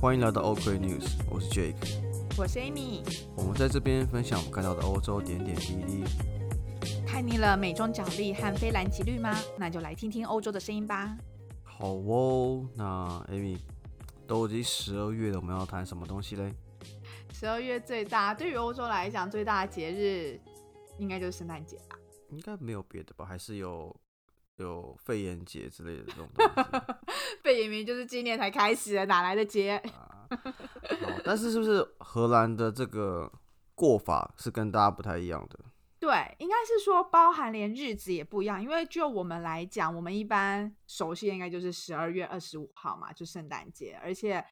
欢迎来到 OK News，我是 Jake，我是 Amy。我们在这边分享我们看到的欧洲点点滴滴。看腻了美中角力和非蓝即绿吗？那就来听听欧洲的声音吧。好哦，那 Amy 都已经十二月了，我们要谈什么东西嘞？十二月最大，对于欧洲来讲最大的节日应该就是圣诞节吧？应该没有别的吧？还是有有肺炎节之类的这种东西？肺炎明就是今年才开始的，哪来的节？但是是不是荷兰的这个过法是跟大家不太一样的？对，应该是说包含连日子也不一样。因为就我们来讲，我们一般熟悉应该就是十二月二十五号嘛，就圣诞节。而且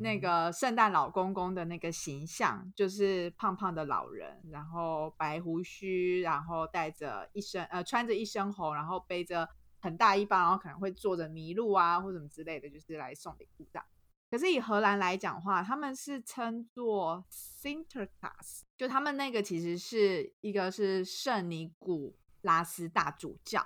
那个圣诞老公公的那个形象，就是胖胖的老人，然后白胡须，然后带着一身呃穿着一身红，然后背着。很大一包，然后可能会坐着麋鹿啊，或什么之类的，就是来送礼物的。可是以荷兰来讲话，他们是称作 Sinterklaas，就他们那个其实是一个是圣尼古拉斯大主教。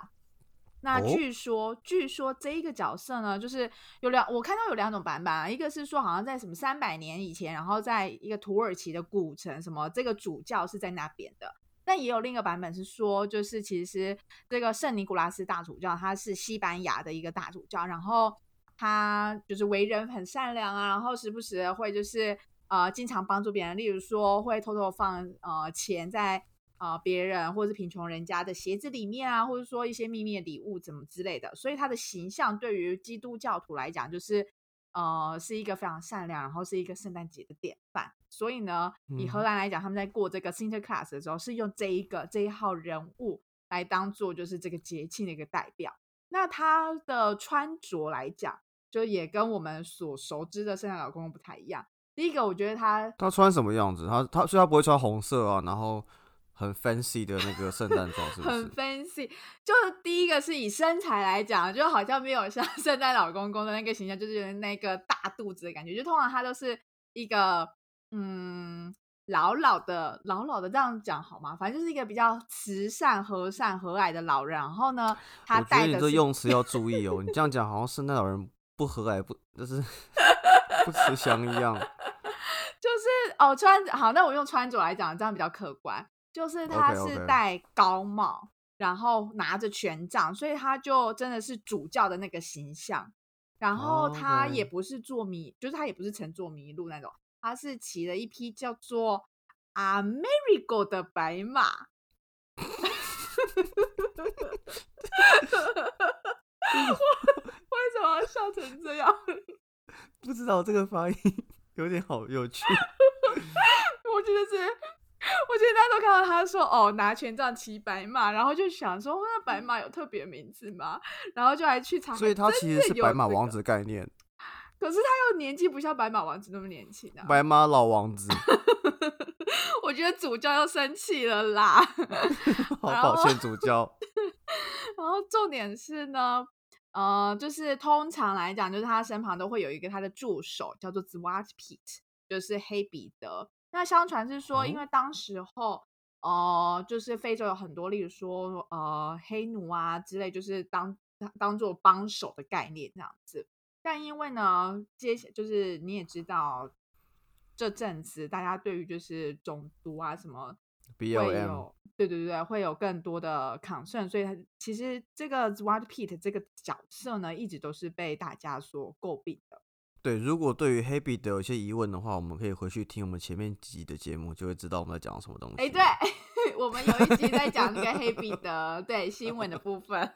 那据说，据说这一个角色呢，就是有两，我看到有两种版本啊，一个是说好像在什么三百年以前，然后在一个土耳其的古城，什么这个主教是在那边的。但也有另一个版本是说，就是其实这个圣尼古拉斯大主教他是西班牙的一个大主教，然后他就是为人很善良啊，然后时不时会就是呃经常帮助别人，例如说会偷偷放呃钱在呃别人或者是贫穷人家的鞋子里面啊，或者说一些秘密的礼物怎么之类的，所以他的形象对于基督教徒来讲就是。呃，是一个非常善良，然后是一个圣诞节的典范。所以呢，以荷兰来讲，他们在过这个 Sinterklaas 的时候，是用这一个这一号人物来当做就是这个节庆的一个代表。那他的穿着来讲，就也跟我们所熟知的圣诞老公公不太一样。第一个，我觉得他他穿什么样子？他他所以他不会穿红色啊，然后。很 fancy 的那个圣诞装，是不是？很 fancy，就是第一个是以身材来讲，就好像没有像 圣诞老公公的那个形象，就是那个大肚子的感觉。就通常他都是一个嗯老老的、老老的这样讲好吗？反正就是一个比较慈善、和善、和蔼的老人。然后呢，他带的用词要注意哦。你这样讲好像圣诞老人不和蔼，不就是 不慈祥一样。就是哦，穿好，那我用穿着来讲，这样比较客观。就是他是戴高帽，然后拿着权杖，所以他就真的是主教的那个形象。然后他也不是坐麋，就是他也不是乘坐迷路那种，他是骑了一匹叫做 Amerigo 的白马。为什么要笑成这样？不知道这个发音 有点好有趣。我觉得是。我今天大家都看到他说哦拿权杖骑白马，然后就想说那白马有特别名字吗？然后就来去查，所以他其实是白马王子概念。可是他又年纪不像白马王子那么年轻啊，白马老王子。我觉得主教要生气了啦，好抱歉主教。然后重点是呢，呃，就是通常来讲，就是他身旁都会有一个他的助手，叫做 Zwart Piet，就是黑彼得。那相传是说，因为当时候，呃，就是非洲有很多，例如说，呃，黑奴啊之类，就是当当做帮手的概念这样子。但因为呢，接就是你也知道，这阵子大家对于就是种族啊什么会有，对对对会有更多的 concern，所以其实这个 Zwart Pete 这个角色呢，一直都是被大家所诟病的。对，如果对于黑彼得有些疑问的话，我们可以回去听我们前面几集的节目，就会知道我们在讲什么东西。哎，对，我们有一集在讲那个黑彼得对新闻的部分。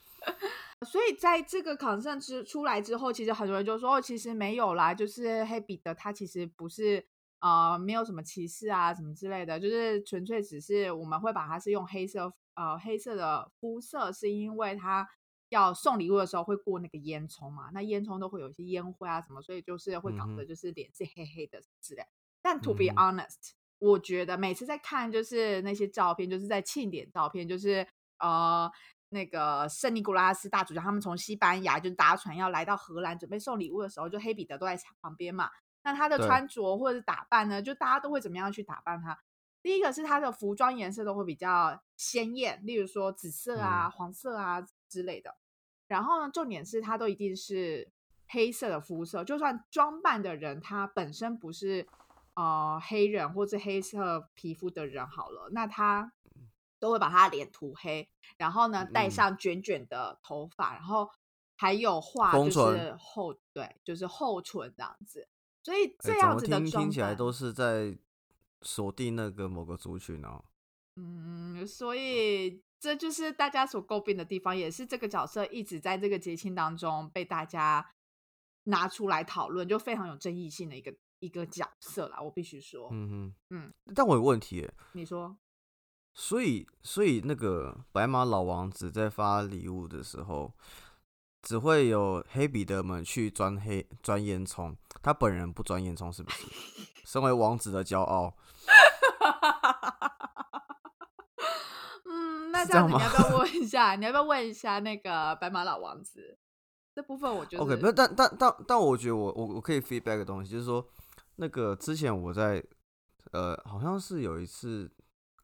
所以在这个抗战之出来之后，其实很多人就说，哦，其实没有啦，就是黑彼得他其实不是呃没有什么歧视啊什么之类的，就是纯粹只是我们会把它是用黑色呃黑色的肤色，是因为他。要送礼物的时候会过那个烟囱嘛？那烟囱都会有一些烟灰啊什么，所以就是会搞得就是脸是黑黑的之类。但 to be honest，我觉得每次在看就是那些照片，就是在庆典照片，就是呃那个圣尼古拉斯大主教他们从西班牙就搭船要来到荷兰准备送礼物的时候，就黑彼得都在旁边嘛。那他的穿着或者是打扮呢，就大家都会怎么样去打扮他？第一个是他的服装颜色都会比较鲜艳，例如说紫色啊、黄色啊之类的。然后呢，重点是它都一定是黑色的肤色，就算装扮的人他本身不是呃黑人或是黑色皮肤的人好了，那他都会把他脸涂黑，然后呢戴上卷卷的头发，然后还有画就是厚对，就是厚唇这样子。所以这样子的听起来都是在锁定那个某个族群哦。嗯，所以这就是大家所诟病的地方，也是这个角色一直在这个节庆当中被大家拿出来讨论，就非常有争议性的一个一个角色啦。我必须说，嗯哼，嗯。但我有问题，你说？所以，所以那个白马老王子在发礼物的时候。只会有黑彼得们去钻黑钻烟囱，他本人不钻烟囱，是不是？身为王子的骄傲。嗯，那这样子你要不要问一 下？你要不要问一下那个白马老王子？这部分我觉得 OK，不是，但但但但我觉得我我我可以 feedback 的东西，就是说那个之前我在呃，好像是有一次。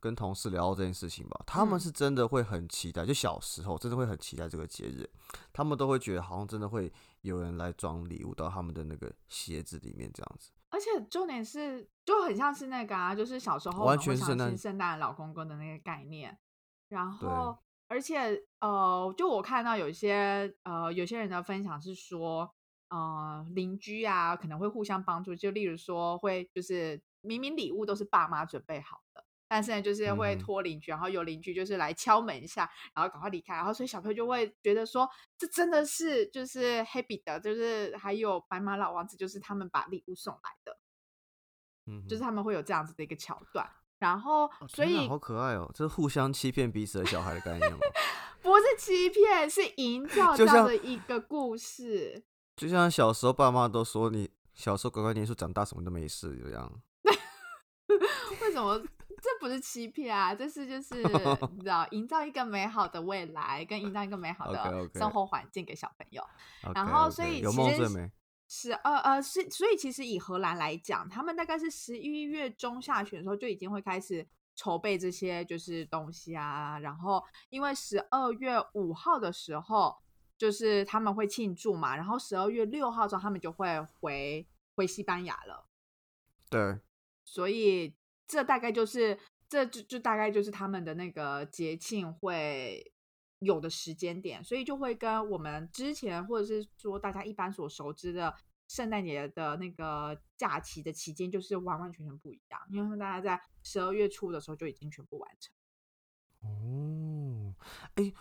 跟同事聊到这件事情吧，他们是真的会很期待，就小时候真的会很期待这个节日，他们都会觉得好像真的会有人来装礼物到他们的那个鞋子里面这样子。而且重点是，就很像是那个啊，就是小时候完全圣诞老公公的那个概念。然后，而且呃，就我看到有些呃有些人的分享是说，呃，邻居啊可能会互相帮助，就例如说会就是明明礼物都是爸妈准备好的。但是呢，就是会托邻居，然后有邻居就是来敲门一下，然后赶快离开，然后所以小朋友就会觉得说，这真的是就是黑彼得，就是还有白马老王子，就是他们把礼物送来的，嗯，就是他们会有这样子的一个桥段，然后所以好可爱哦，这是互相欺骗彼此的小孩的概念吗？不是欺骗，是营造这样的一个故事，就像小时候爸妈都说你小时候乖乖念书，长大什么都没事一样，为什么？这不是欺骗啊，这是就是你知道，营造一个美好的未来，跟营造一个美好的生活环境给小朋友。然后，所以其实十二呃是，所以其实以荷兰来讲，他们大概是十一月中下旬的时候就已经会开始筹备这些就是东西啊。然后，因为十二月五号的时候就是他们会庆祝嘛，然后十二月六号之后他们就会回回西班牙了。对，所以。这大概就是，这就就大概就是他们的那个节庆会有的时间点，所以就会跟我们之前或者是说大家一般所熟知的圣诞节的那个假期的期间，就是完完全全不一样，因为大家在十二月初的时候就已经全部完成。哦，哎，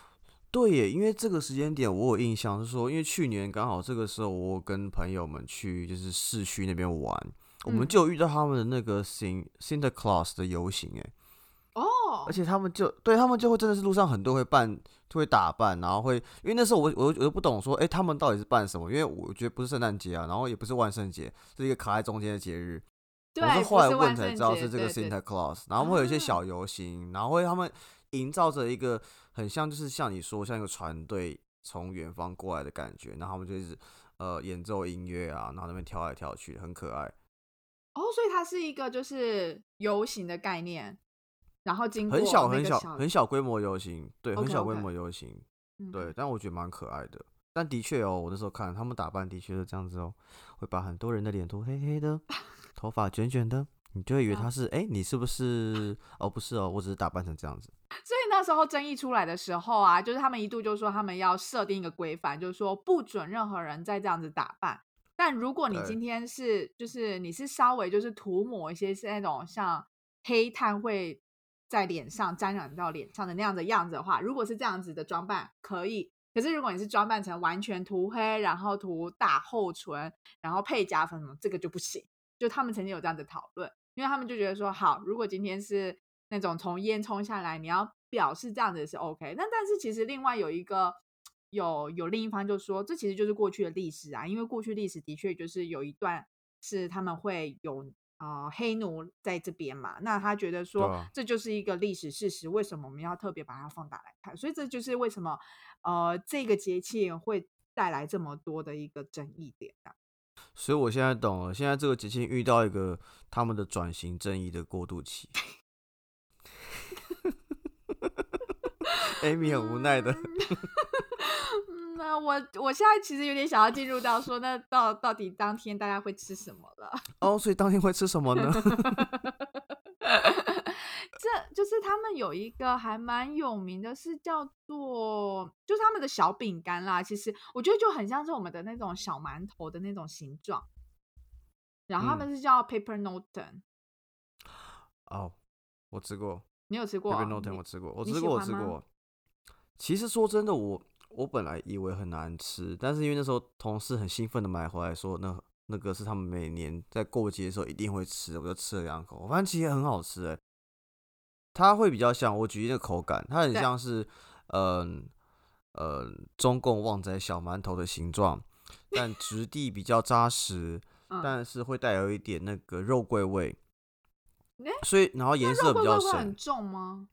对耶，因为这个时间点我有印象是说，因为去年刚好这个时候我跟朋友们去就是市区那边玩。我们就遇到他们的那个 Sin Santa Claus 的游行，哎，哦，而且他们就对他们就会真的是路上很多会扮，会打扮，然后会，因为那时候我我我都不懂说，哎，他们到底是扮什么？因为我觉得不是圣诞节啊，然后也不是万圣节，是一个卡在中间的节日。我是后来问才知道是这个 Santa Claus，然后会有一些小游行，然后会他们营造着一个很像就是像你说像一个船队从远方过来的感觉，然后他们就是呃演奏音乐啊，然后那边跳来跳去，很可爱。哦，所以它是一个就是游行的概念，然后经过很小很小很小规模游行，对，很小规模游行，对，但我觉得蛮可爱的。但的确哦，我那时候看他们打扮的确是这样子哦，会把很多人的脸涂黑黑的，头发卷卷的，你就会以为他是哎，你是不是？哦，不是哦，我只是打扮成这样子。所以那时候争议出来的时候啊，就是他们一度就说他们要设定一个规范，就是说不准任何人再这样子打扮。但如果你今天是，就是你是稍微就是涂抹一些是那种像黑炭会在脸上沾染到脸上的那样的样子的话，如果是这样子的装扮可以。可是如果你是装扮成完全涂黑，然后涂大厚唇，然后配假粉什么，这个就不行。就他们曾经有这样的讨论，因为他们就觉得说，好，如果今天是那种从烟囱下来，你要表示这样子是 OK。那但是其实另外有一个。有有另一方就说，这其实就是过去的历史啊，因为过去历史的确就是有一段是他们会有啊黑奴在这边嘛。那他觉得说这就是一个历史事实为什么我们要特别把它放大来看？所以这就是为什么呃这个节气会带来这么多的一个争议点所以我现在懂了现在这个节气遇到一个他们的转型正义的过渡期。Amy 很无奈的 嗯，那我我现在其实有点想要进入到说，那到到底当天大家会吃什么了？哦，所以当天会吃什么呢？这就是他们有一个还蛮有名的，是叫做就是他们的小饼干啦。其实我觉得就很像是我们的那种小馒头的那种形状。然后他们是叫 Paper n o t o n 哦，我吃过。你有吃过？Paper n o t o n 我吃过，我吃过，我吃过。其实说真的，我我本来以为很难吃，但是因为那时候同事很兴奋的买回来，说那那个是他们每年在过节的时候一定会吃，我就吃了两口，我发现其实很好吃哎。它会比较像我举一的口感，它很像是嗯呃中共旺仔小馒头的形状，但质地比较扎实。但是会带有一点那个肉桂味，所以然后颜色比较深。很重吗？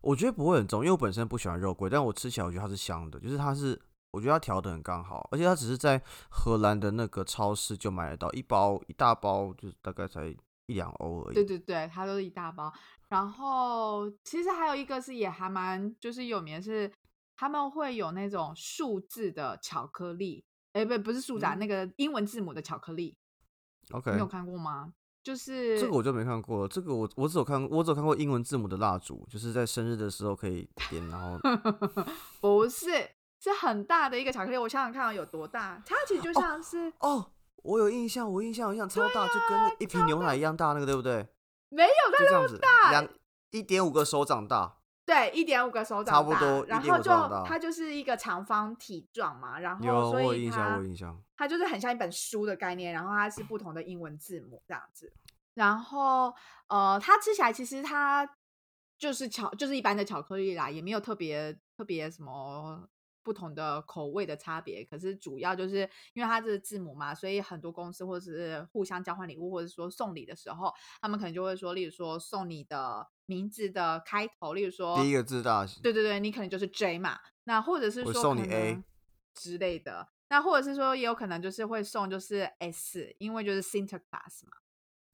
我觉得不会很重，因为我本身不喜欢肉桂，但我吃起来我觉得它是香的，就是它是我觉得它调的很刚好，而且它只是在荷兰的那个超市就买得到一包一大包，就是大概才一两欧而已。对对对，它都是一大包。然后其实还有一个是也还蛮就是有名的是，他们会有那种数字的巧克力，哎不不是数字，那个英文字母的巧克力。OK，你有看过吗？就是这个我就没看过。这个我我只有看，我只有看过英文字母的蜡烛，就是在生日的时候可以点。然后 不是，是很大的一个巧克力。我想想看有多大，它其实就像是哦，我有印象，我印象好像超大，就跟一瓶牛奶一样大，那个对不对？没有，它这么大，两一点五个手掌大。对，一点五个手掌，差不多，然后就它就是一个长方体状嘛，然后所以它它就是很像一本书的概念，然后它是不同的英文字母这样子，然后呃，它吃起来其实它就是巧，就是一般的巧克力啦，也没有特别特别什么。不同的口味的差别，可是主要就是因为它这是字母嘛，所以很多公司或者是互相交换礼物，或者说送礼的时候，他们可能就会说，例如说送你的名字的开头，例如说第一个字大，对对对，你可能就是 J 嘛，那或者是说送你 A 之类的，那或者是说也有可能就是会送就是 S，因为就是 Sinterklaas 嘛。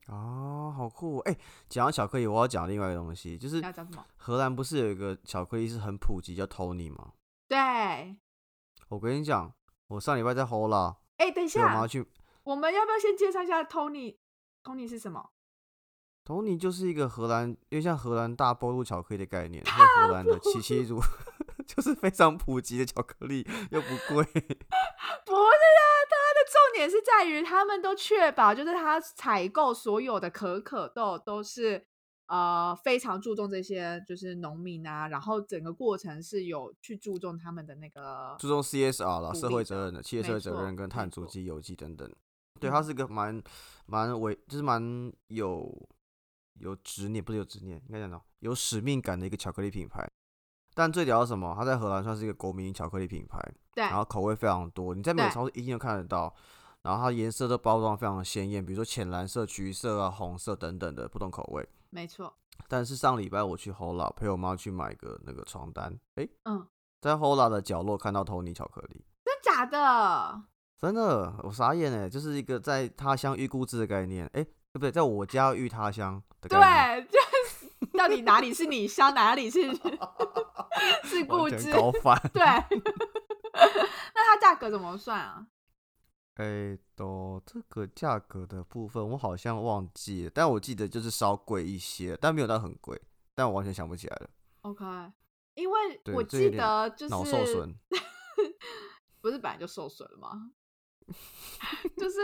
哦，好酷！哎，讲到巧克力，我要讲另外一个东西，就是？荷兰不是有一个巧克力是很普及，叫 Tony 吗？对，我跟你讲，我上礼拜在 Hola。哎，等一下，我去。我们要不要先介绍一下 Tony？Tony 是什么？Tony 就是一个荷兰，因为像荷兰大波路巧克力的概念，荷兰的七七乳，就是非常普及的巧克力，又不贵。不是啊，它的重点是在于，他们都确保，就是他采购所有的可可豆都是。呃，非常注重这些，就是农民啊，然后整个过程是有去注重他们的那个注重 CSR 了，社会责任的，企业社会责任跟碳足迹、有机等等。对，它是一个蛮蛮为，就是蛮有有执念，不是有执念，应该讲到有使命感的一个巧克力品牌。但最屌是什么？它在荷兰算是一个国民巧克力品牌，对，然后口味非常多，你在美超市一定都看得到。然后它颜色都包装非常的鲜艳，比如说浅蓝色、橘色啊、红色等等的不同口味。没错。但是上礼拜我去 Hola 陪我妈去买个那个床单，哎，嗯，在 Hola 的角落看到 Tony 巧克力，真假的？真的，我傻眼哎，就是一个在他乡遇故知的概念，哎，对不对？在我家遇他乡的概念，对，就是 到底哪里是你乡，哪里是 是故知？高反。对，那它价格怎么算啊？哎，都这个价格的部分我好像忘记了，但我记得就是稍贵一些，但没有到很贵，但我完全想不起来了。OK，因为我记得就是脑受损，不是本来就受损了吗？就是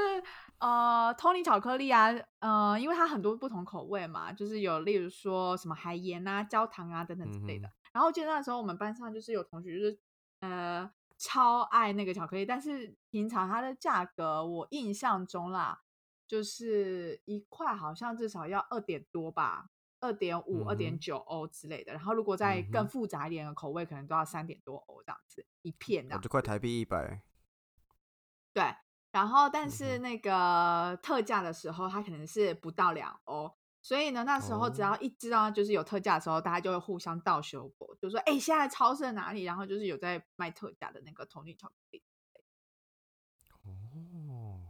呃，Tony 巧克力啊，呃，因为它很多不同口味嘛，就是有例如说什么海盐啊、焦糖啊等等之类的。然后我记得那时候我们班上就是有同学就是呃。超爱那个巧克力，但是平常它的价格，我印象中啦，就是一块好像至少要二点多吧，二点五、二点九欧之类的。然后如果再更复杂一点的口味，可能都要三点多欧这样子一片的，就快台币一百。对，然后但是那个特价的时候，它可能是不到两欧。所以呢，那时候只要一知道就是有特价的时候，大家就会互相倒修果，就说：“哎，现在超市哪里？”然后就是有在卖特价的那个同女巧克力。哦。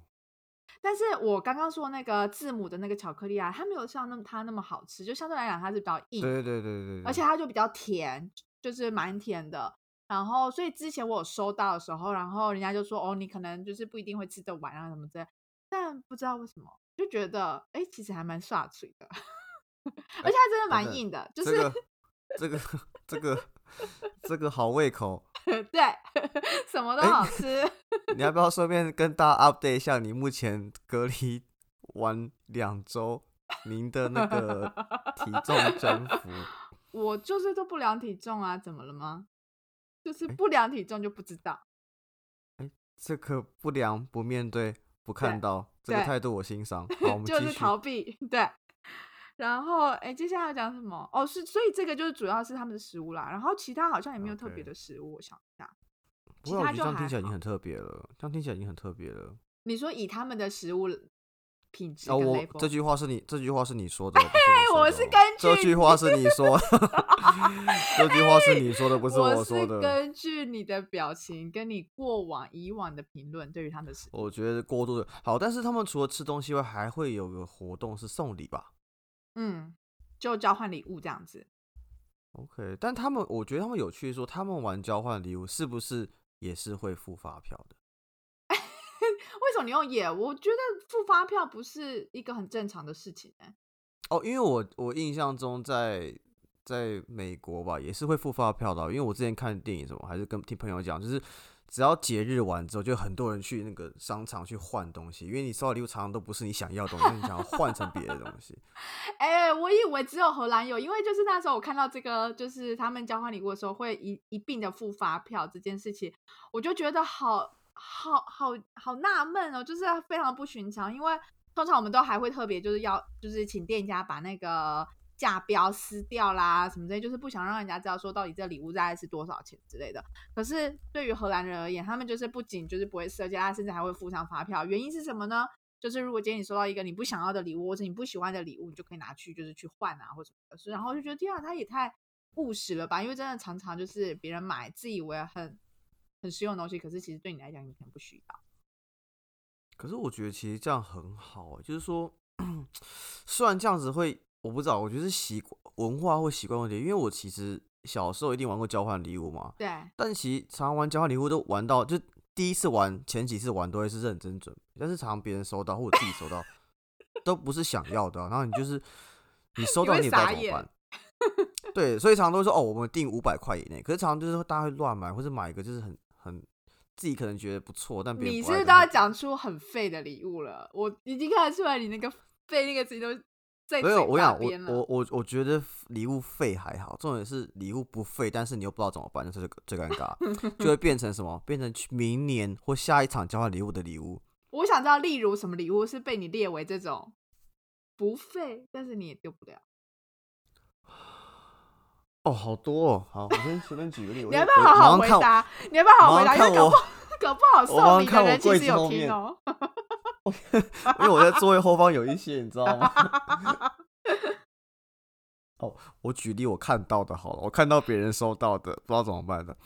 但是我刚刚说那个字母的那个巧克力啊，它没有像那么它那么好吃，就相对来讲它是比较硬。对对对对对。而且它就比较甜，就是蛮甜的。然后，所以之前我有收到的时候，然后人家就说：“哦，你可能就是不一定会吃得完啊，什么之类。”但不知道为什么，就觉得哎，其实还蛮刷嘴的，而且它真的蛮硬的，就是 这个这个这个好胃口，对，什么都好吃。你要不要顺便跟大家 update 一下你目前隔离完两周您的那个体重增幅？我就是都不量体重啊，怎么了吗？就是不量体重就不知道，哎，这个不量不面对不看到这个态度我欣赏。好，我们就是逃避对。然后哎，接下来要讲什么？哦，是所以这个就是主要是他们的食物啦。然后其他好像也没有特别的食物，我想一下。其他就听起来已经很特别了，这样听起来已经很特别了。你说以他们的食物。品质哦，我这句话是你这句话是你说的，我是根据这句话是你说，这句话是你说的，不是我说的。根据你的表情跟你过往以往的评论，对于他们是，我觉得过度的好。但是他们除了吃东西外，还会有个活动是送礼吧？嗯，就交换礼物这样子。OK，但他们我觉得他们有趣，说他们玩交换礼物是不是也是会付发票的？为什么你用也？我觉得付发票不是一个很正常的事情哎。哦，因为我我印象中在在美国吧，也是会付发票的。因为我之前看电影什么，还是跟听朋友讲，就是只要节日完之后，就很多人去那个商场去换东西，因为你收到礼物常常都不是你想要的东西，你想要换成别的东西。哎，我以为只有荷兰有，因为就是那时候我看到这个，就是他们交换礼物的时候会一一并的付发票这件事情，我就觉得好。好好好纳闷哦，就是非常不寻常，因为通常我们都还会特别就是要就是请店家把那个价标撕掉啦，什么之类，就是不想让人家知道说到底这礼物大概是多少钱之类的。可是对于荷兰人而言，他们就是不仅就是不会设计，他甚至还会附上发票。原因是什么呢？就是如果今天你收到一个你不想要的礼物，或者你不喜欢的礼物，你就可以拿去就是去换啊，或者什么的。然后就觉得天啊，他也太务实了吧？因为真的常常就是别人买自以为很。很实用的东西，可是其实对你来讲，你可能不需要。可是我觉得其实这样很好，就是说，虽然这样子会，我不知道，我觉得是习惯文化或习惯问题。因为我其实小时候一定玩过交换礼物嘛，对。但其实常常玩交换礼物都玩到，就第一次玩，前几次玩都会是认真准备，但是常常别人收到或者自己收到，都不是想要的，然后你就是你收到你也不知道怎么办。对，所以常常都说哦，我们定五百块以内，可是常常就是大家会乱买，或者买一个就是很。很自己可能觉得不错，但别人你是不是都要讲出很废的礼物了？我已经看得出来，你那个“废”那个词都在没有。我想，我我我我觉得礼物废还好，重点是礼物不废，但是你又不知道怎么办，就是最尴尬，就会变成什么？变成明年或下一场交换礼物的礼物。我想知道，例如什么礼物是被你列为这种不废，但是你也丢不了。哦，好多哦，好，我先随便举个例，你要不要好好回答？你要不要好好回答？因为搞不 搞不好送礼的人其实有听哦。因为我在座位后方有一些，你知道吗？哦，我举例我看到的，好了，我看到别人收到的，不知道怎么办的。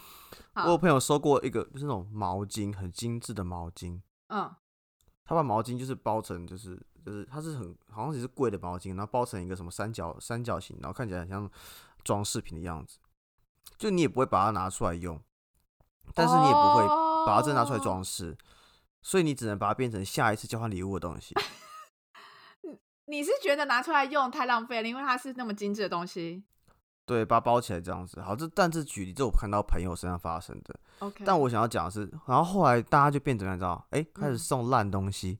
我有朋友收过一个，就是那种毛巾，很精致的毛巾。嗯，他把毛巾就是包成，就是就是它是很好像也是贵的毛巾，然后包成一个什么三角三角形，然后看起来很像。装饰品的样子，就你也不会把它拿出来用，但是你也不会把它真拿出来装饰，所以你只能把它变成下一次交换礼物的东西。你是觉得拿出来用太浪费了，因为它是那么精致的东西。对，把它包起来这样子。好，这但是举例，这我看到朋友身上发生的。OK，但我想要讲的是，然后后来大家就变怎么样？知道？哎，开始送烂东西，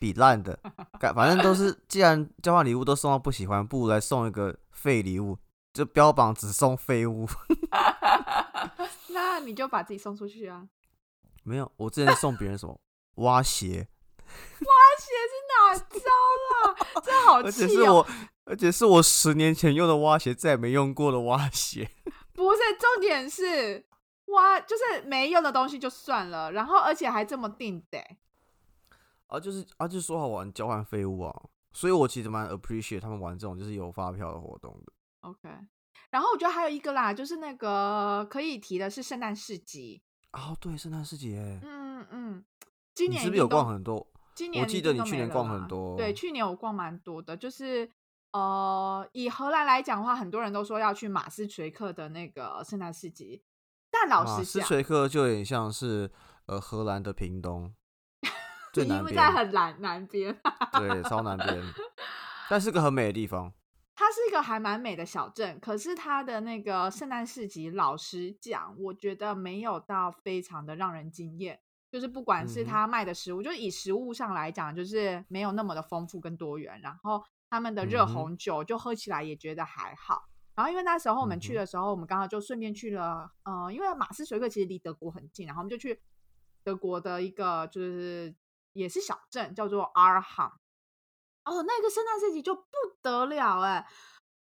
比烂的，反正都是，既然交换礼物都送到不喜欢，不如来送一个废礼物。就标榜只送废物，那你就把自己送出去啊！没有，我之前送别人什么 挖鞋，挖鞋是哪招啦？这好气哦！而且是我，而且是我十年前用的挖鞋，再也没用过的挖鞋。不是，重点是挖，就是没用的东西就算了，然后而且还这么定的。啊，就是啊，就是说好玩交换废物啊，所以我其实蛮 appreciate 他们玩这种就是有发票的活动的。OK，然后我觉得还有一个啦，就是那个可以提的是圣诞市集。哦，对，圣诞市集，嗯嗯，今年是不是有逛很多？今年我记得你去年逛很多。对，去年我逛蛮多的，就是呃，以荷兰来讲的话，很多人都说要去马斯垂克的那个圣诞市集，但老马实讲，斯垂克就有点像是呃荷兰的屏东，最南因为边，在很南南边，对，超南边，但是个很美的地方。它是一个还蛮美的小镇，可是它的那个圣诞市集，老实讲，我觉得没有到非常的让人惊艳。就是不管是嗯哼他卖的食物，就是以食物上来讲，就是没有那么的丰富跟多元。然后他们的热红酒就喝起来也觉得还好。然后因为那时候我们去的时候，我们刚好就顺便去了，呃，因为马斯垂克其实离德国很近，然后我们就去德国的一个就是也是小镇，叫做阿尔罕。哦，那个圣诞市集就不得了哎，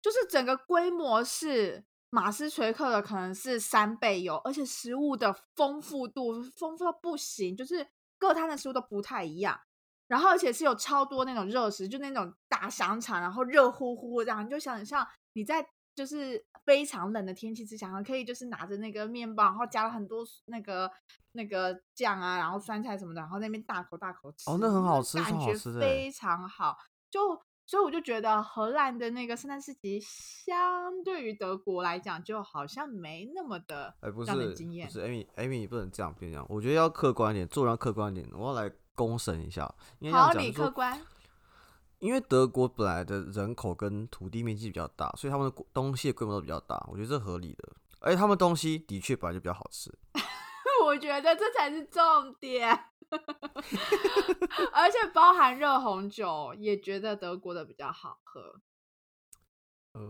就是整个规模是马斯垂克的可能是三倍有，而且食物的丰富度丰富到不行，就是各摊的食物都不太一样。然后而且是有超多那种热食，就那种大香肠，然后热乎乎这样，你就想象你在就是非常冷的天气之下，可以就是拿着那个面包，然后加了很多那个那个酱啊，然后酸菜什么的，然后那边大口大口吃，哦那很好吃感觉非常好。就所以我就觉得荷兰的那个圣诞市集，相对于德国来讲，就好像没那么的哎，不是，不。是，Amy，Amy，你不能这样变这样。我觉得要客观一点，做人要客观一点。我要来公审一下，好，你客观。因为德国本来的人口跟土地面积比较大，所以他们的国东西的规模都比较大，我觉得这合理的。而且他们东西的确本来就比较好吃。我觉得这才是重点，而且包含热红酒，也觉得德国的比较好喝。呃，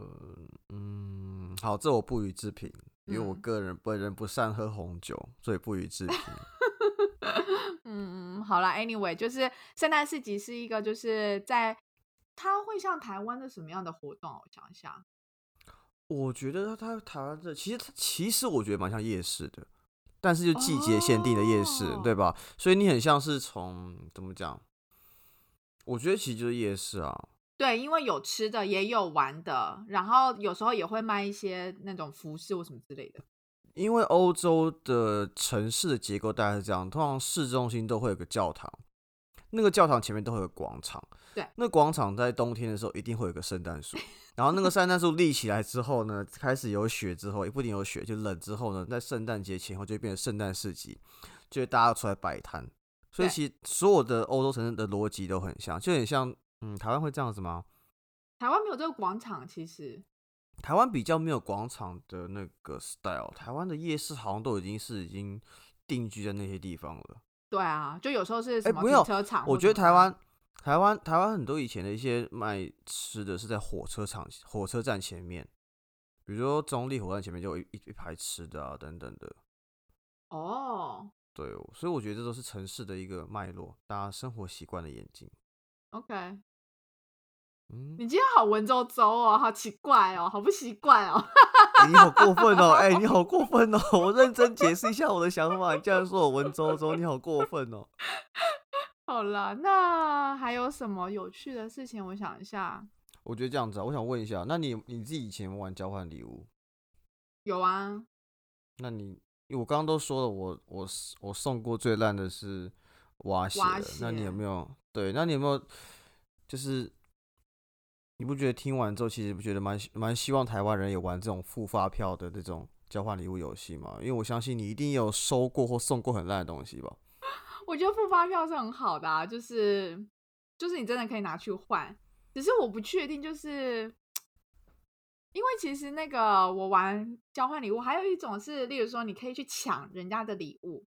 嗯，好，这我不予置评，因为我嗯个人本人不善喝红酒，所以不予置评。嗯，好啦 a n y w a y 就是圣诞市集是一个，就是在它会像台湾的什么样的活动？我想一下，我觉得它台湾的其实它其实我觉得蛮像夜市的，但是就季节限定的夜市，哦对吧？所以你很像是从怎么讲？我觉得其实就是夜市啊。对，因为有吃的也有玩的，然后有时候也会卖一些那种服饰或什么之类的。因为欧洲的城市的结构大概是这样，通常市中心都会有个教堂，那个教堂前面都会有个广场。对，那广场在冬天的时候一定会有个圣诞树，然后那个圣诞树立起来之后呢，开始有雪之后，也不一定有雪，就冷之后呢，在圣诞节前后就会变成圣诞市集，就会大家出来摆摊。所以其实所有的欧洲城市的逻辑都很像，就很像，嗯，台湾会这样子吗？台湾没有这个广场，其实台湾比较没有广场的那个 style，台湾的夜市好像都已经是已经定居在那些地方了。对啊，就有时候是什么哎没有停车场或什么的，我觉得台湾台湾台湾很多以前的一些卖吃的是在火车场火车站前面，比如说中立火车站前面就有一一一排吃的啊等等的。哦对哦，所以我觉得这都是城市的一个脉络，大家生活习惯的眼睛。，OK，嗯，你今天好文绉绉哦，好奇怪哦，好不习惯哦。欸你好过分哦！哎、你好过分哦！我认真解释一下我的想法，你竟然说我文绉绉，你好过分哦！好了，那还有什么有趣的事情？我想一下，我觉得这样子啊，我想问一下，那你你自己以前玩交换礼物，有啊，那你我刚刚都说了，我我我送过最烂的是蛙鞋那你有没有对？那你有没有就是你不觉得听完之后，其实不觉得蛮希蛮希望台湾人也玩这种付发票的这种交换礼物游戏吗？因为我相信你一定有收过或送过很烂的东西吧？我觉得付发票是很好的啊，就是就是你真的可以拿去换，只是我不确定，就是因为其实那个我玩交换礼物，还有一种是，例如说你可以去抢人家的礼物，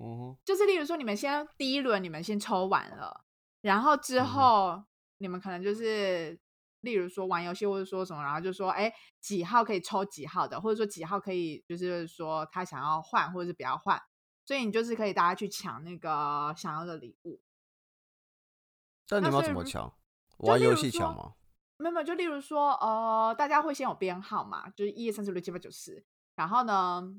嗯哼，就是例如说你们先第一轮你们先抽完了，然后之后你们可能就是。例如说玩游戏或者说什么，然后就说，哎，几号可以抽几号的，或者说几号可以，就是说他想要换或者是不要换，所以你就是可以大家去抢那个想要的礼物。但你们要怎么抢？玩游戏抢吗？没有没有，就例如说，呃，大家会先有编号嘛，就是一二三四五六七八九十，然后呢，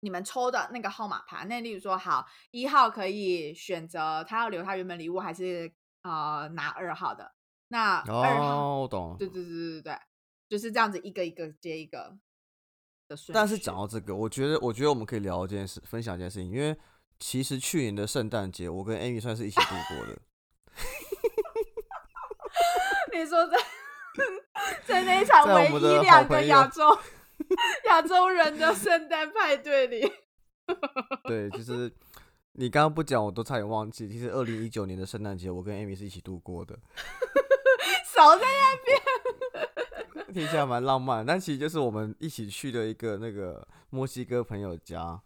你们抽的那个号码牌，那例如说，好，一号可以选择他要留他原本礼物，还是呃拿二号的？那二号，哦，我懂了。对对对对对，就是这样子一个一个接一个的顺序。但是讲到这个，我觉得，我觉得我们可以聊一件事，分享一件事情，因为其实去年的圣诞节，我跟 Amy 算是一起度过的。你你说在在那一 场唯一两个亚洲 亚洲人的圣诞派对里，对，就是你刚刚不讲，我都差点忘记。其实二零一九年的圣诞节，我跟 Amy 是一起度过的。少在那边，听起来蛮浪漫，但其实就是我们一起去的一个那个墨西哥朋友家，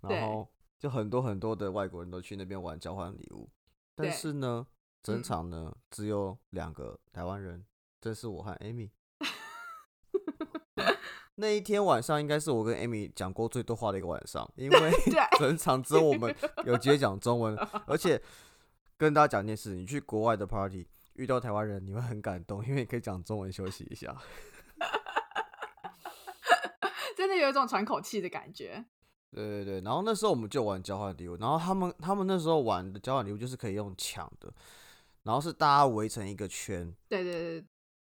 然后就很多很多的外国人都去那边玩交换礼物，但是呢，整场呢只有两个台湾人，这是我和 Amy。那一天晚上应该是我跟 Amy 讲过最多话的一个晚上，因为 整场只有我们有直接讲中文，而且跟大家讲一件事：你去国外的 party 遇到台湾人，你会很感动，因为你可以讲中文休息一下，真的有一种喘口气的感觉。对对对，然后那时候我们就玩交换礼物，然后他们他们那时候玩的交换礼物就是可以用抢的，然后是大家围成一个圈。对对对。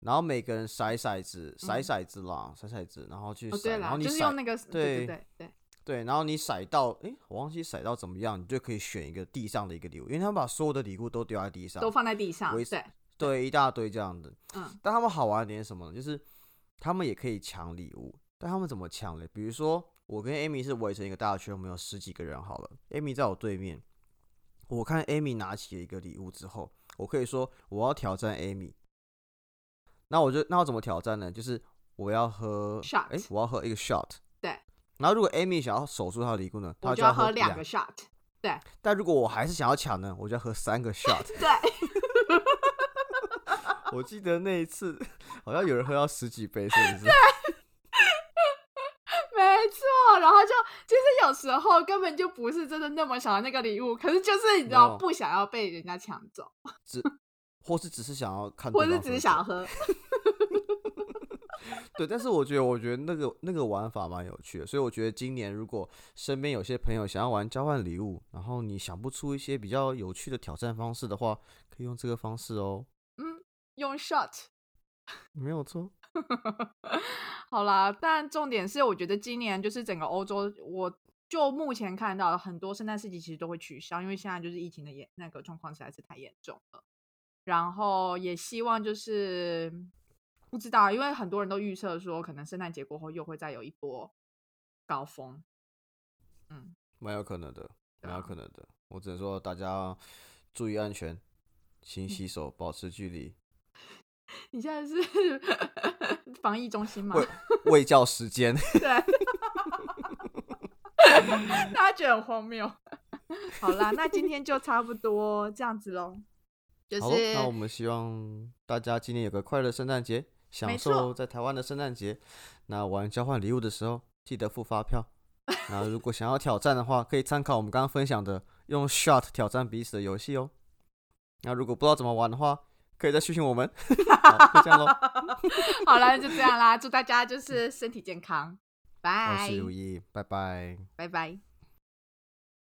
然后每个人甩骰子，甩骰子啦，甩骰子，然后去骰，然后你就是用那个对对对对，然后你骰到，哎，我忘记骰到怎么样，你就可以选一个地上的一个礼物，因为他们把所有的礼物都丢在地上，都放在地上，对对，一大堆这样的。嗯，但他们好玩一点什么呢？就是他们也可以抢礼物，但他们怎么抢呢？比如说我跟 Amy 是围成一个大圈，我们有十几个人好了，Amy 在我对面，我看 Amy 拿起了一个礼物之后，我可以说我要挑战 Amy。那我就那我怎么挑战呢？就是我要喝，shot，哎，我要喝一个 shot。对。然后如果 Amy 想要守住她的礼物呢，她就要喝两个 shot。对。但如果我还是想要抢呢，我就要喝三个 shot。对。我记得那一次好像有人喝到十几杯，是不是？对。没错，然后就其实有时候根本就不是真的那么想要那个礼物，可是就是你知道不想要被人家抢走。或是只是想要看，或是只是想要喝 对。但是我觉得，我觉得那个那个玩法蛮有趣的，所以我觉得今年如果身边有些朋友想要玩交换礼物，然后你想不出一些比较有趣的挑战方式的话，可以用这个方式哦。嗯，用 shot 没有错。好啦，但重点是，我觉得今年就是整个欧洲，我就目前看到很多圣诞市集其实都会取消，因为现在就是疫情的严那个状况实在是太严重了。然后也希望就是不知道，因为很多人都预测说，可能圣诞节过后又会再有一波高峰。嗯，蛮有可能的，蛮有可能的。我只能说大家注意安全，勤洗 手，保持距离。你现在是 防疫中心吗？喂教时间。对。大家觉得很荒谬。好啦，那今天就差不多这样子喽。好，那我们希望大家今年有个快乐圣诞节，享受在台湾的圣诞节。那玩交换礼物的时候，记得付发票。那如果想要挑战的话，可以参考我们刚刚分享的用 shot 挑战彼此的游戏哦。那如果不知道怎么玩的话，可以再私信我们。就这样喽。好了，就这样啦，祝大家就是身体健康，拜。万事如意，拜拜，拜拜。